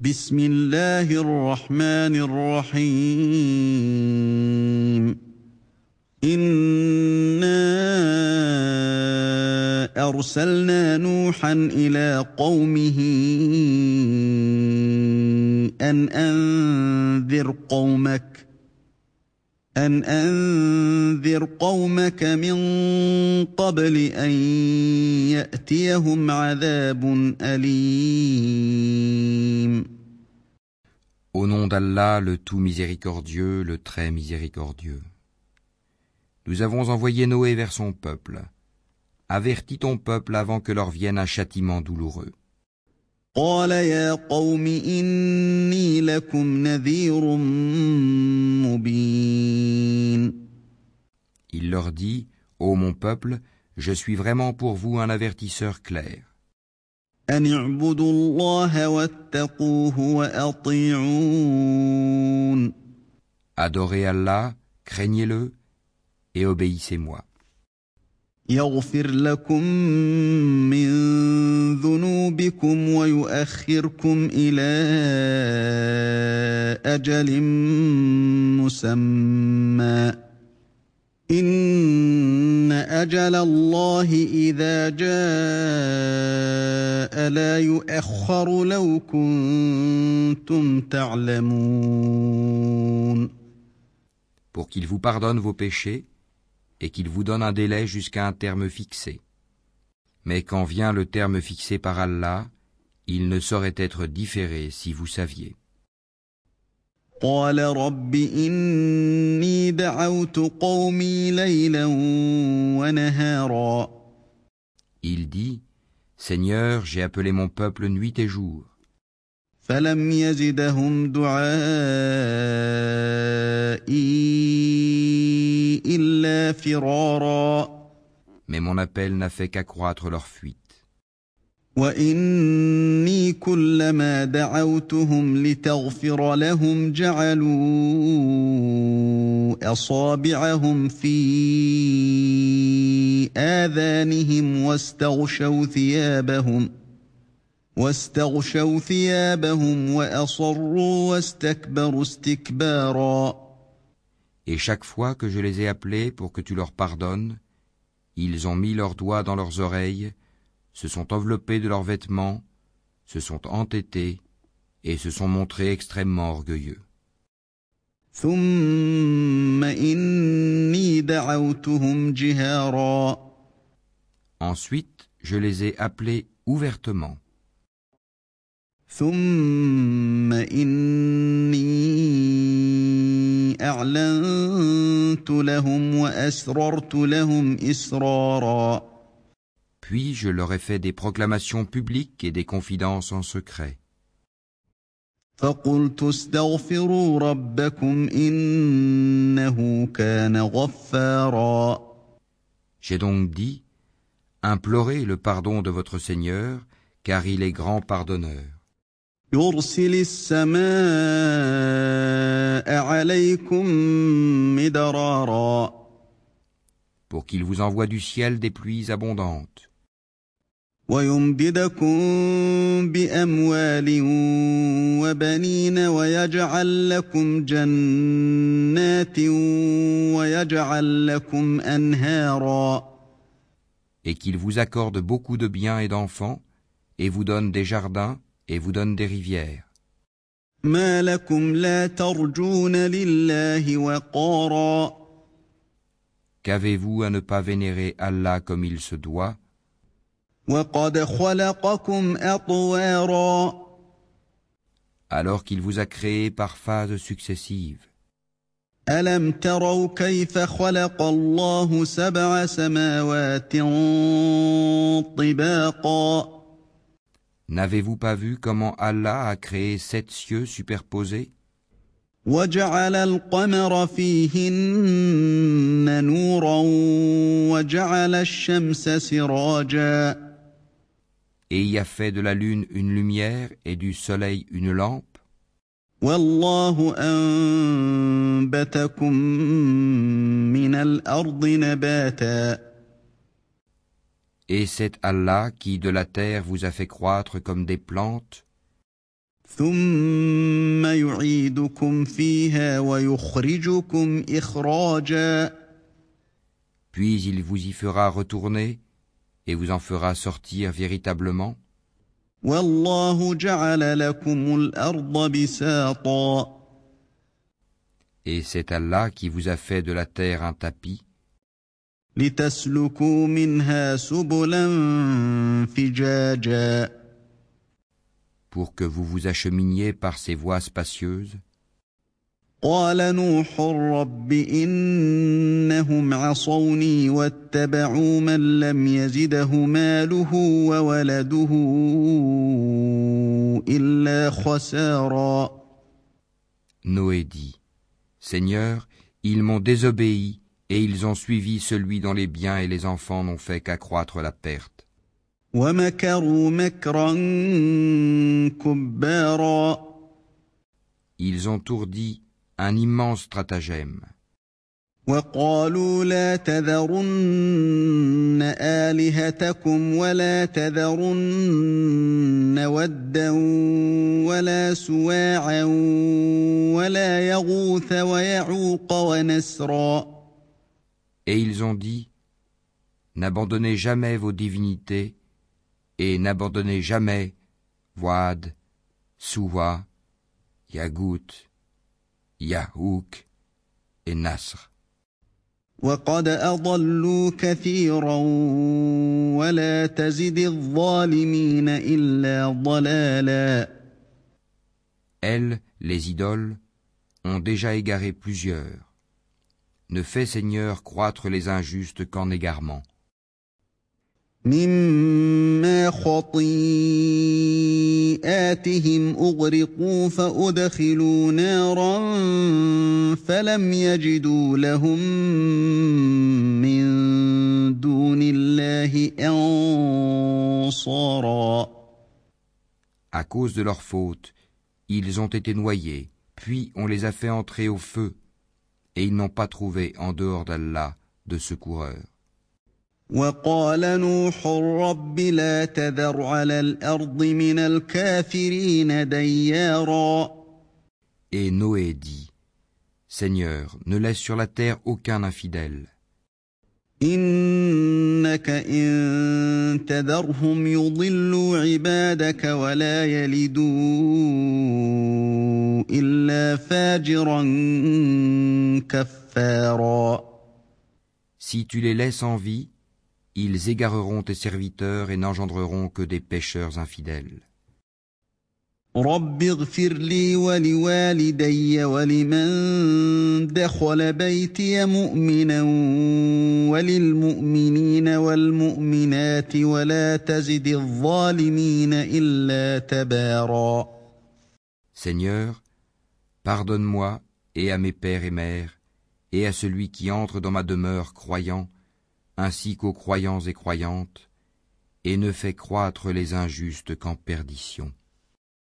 بسم الله الرحمن الرحيم إنا أرسلنا نوحا إلى قومه أن أنذر قومك ان انذر قومك من قبل ان ياتيهم عذاب اليم Au nom d'Allah, le tout miséricordieux, le très miséricordieux. Nous avons envoyé Noé vers son peuple. Avertis ton peuple avant que leur vienne un châtiment douloureux. قال يا قوم إني لكم نذير مبين Il leur dit, Ô mon peuple, je suis vraiment pour vous un avertisseur clair. أن اعبدوا الله واتقوه وأطيعون Adorez Allah, craignez-le et obéissez-moi. يغفر لكم من ذنوبكم ويؤخركم إلى أجل مسمى. إن أجل الله إذا جاء لا يؤخر لو كنتم تعلمون. Pour qu'il vous pardonne vos péchés et qu'il vous donne un délai jusqu'à un terme fixé. Mais quand vient le terme fixé par Allah, il ne saurait être différé si vous saviez. قال رب إني دعوت قومي ليلا ونهارا Il dit, Seigneur, j'ai appelé mon peuple nuit et jour, فلم يزدهم دعائي إلا فرارا Mais mon appel n'a fait qu'accroître leur fuite. وإني كلما دعوتهم لتغفر لهم جعلوا أصابعهم في آذانهم واستغشوا ثيابهم واستغشوا ثيابهم وأصروا واستكبروا استكبارا Et chaque fois que je les ai appelés pour que tu leur pardonnes, ils ont mis leurs doigts dans leurs oreilles, se sont enveloppés de leurs vêtements, se sont entêtés et se sont montrés extrêmement orgueilleux. Ensuite, je les ai appelés ouvertement. ثم إني أعلنت لهم وأسررت لهم إسرارا Puis je leur ai fait des proclamations publiques et des confidences en secret. فقلت استغفروا ربكم إنه كان غفارا J'ai donc dit, implorez le pardon de votre Seigneur, car il est grand pardonneur. يرسل السماء عليكم مدرارا pour qu'il vous envoie du ciel des pluies abondantes, ويمددكم بأموال وبنين ويجعل لكم جنات ويجعل لكم أنهارا et qu'il vous accorde beaucoup de biens et d'enfants, et vous donne des jardins, et vous donne des rivières. ما لكم لا ترجون لله وقارا Qu'avez-vous à ne pas vénérer Allah comme il se doit, وقد خلقكم أطوارا alors qu'il vous a créé par phases successives ألم تروا كيف خلق الله سبع سماوات طباقا N'avez-vous pas vu comment Allah a créé sept cieux superposés وجعل القمر فيهن نورا وجعل الشمس سراجا et y a fait de la lune une lumière et du soleil une lampe والله أنبتكم من الأرض نباتا Et c'est Allah qui de la terre vous a fait croître comme des plantes. Puis il vous y fera retourner et vous en fera sortir véritablement. Et c'est Allah qui vous a fait de la terre un tapis. لتسلكوا منها سبلا فجاجا pour que vous vous acheminiez par ces voies spacieuses. قال نوح رب إنهم عصوني واتبعوا من لم يزده ماله وولده إلا خسارا Noé dit, Seigneur, ils m'ont désobéi et ils ont suivi celui dont les biens et les enfants n'ont fait qu'accroître la perte. ومكروا مكرا كبارا Ils ont ourdi un immense stratagème. وقالوا لا تذرن آلهتكم ولا تذرن ودا ولا سواعا ولا يغوث ويعوق ونسرا Et ils ont dit, N'abandonnez jamais vos divinités et n'abandonnez jamais Wad, Suwa, Yagout, Yahouk et Nasr. وقد أضلوا كثيرا ولا تزد الظالمين إلا ضلالا Elles, les idoles, ont déjà égaré plusieurs. Ne fais, Seigneur, croître les injustes qu'en égarement. مما خطيئاتهم أغرقوا فأدخلوا نارا فلم يجدوا لهم من دون الله أنصارا À cause de leur faute, ils ont été noyés, puis on les a fait entrer au feu, et ils n'ont pas trouvé en dehors d'Allah de secoureurs. وقال نوح رب لا تذر على الأرض من الكافرين ديارا Et Noé dit, Seigneur, ne laisse sur la terre aucun infidèle. إنك إن تذرهم يضلوا عبادك ولا يلدوا إلا فاجرا كفارا Si tu les laisses en vie, ils égareront tes serviteurs et n'engendreront que des pécheurs infidèles. رب اغفر لي ولوالدي ولمن دخل بيتي مؤمنا وللمؤمنين والمؤمنات ولا تزد الظالمين إلا تبارا Seigneur, pardonne-moi et à mes pères et mères, et à celui qui entre dans ma demeure croyant, ainsi qu'aux croyants et croyantes, et ne fais croître les injustes qu'en perdition.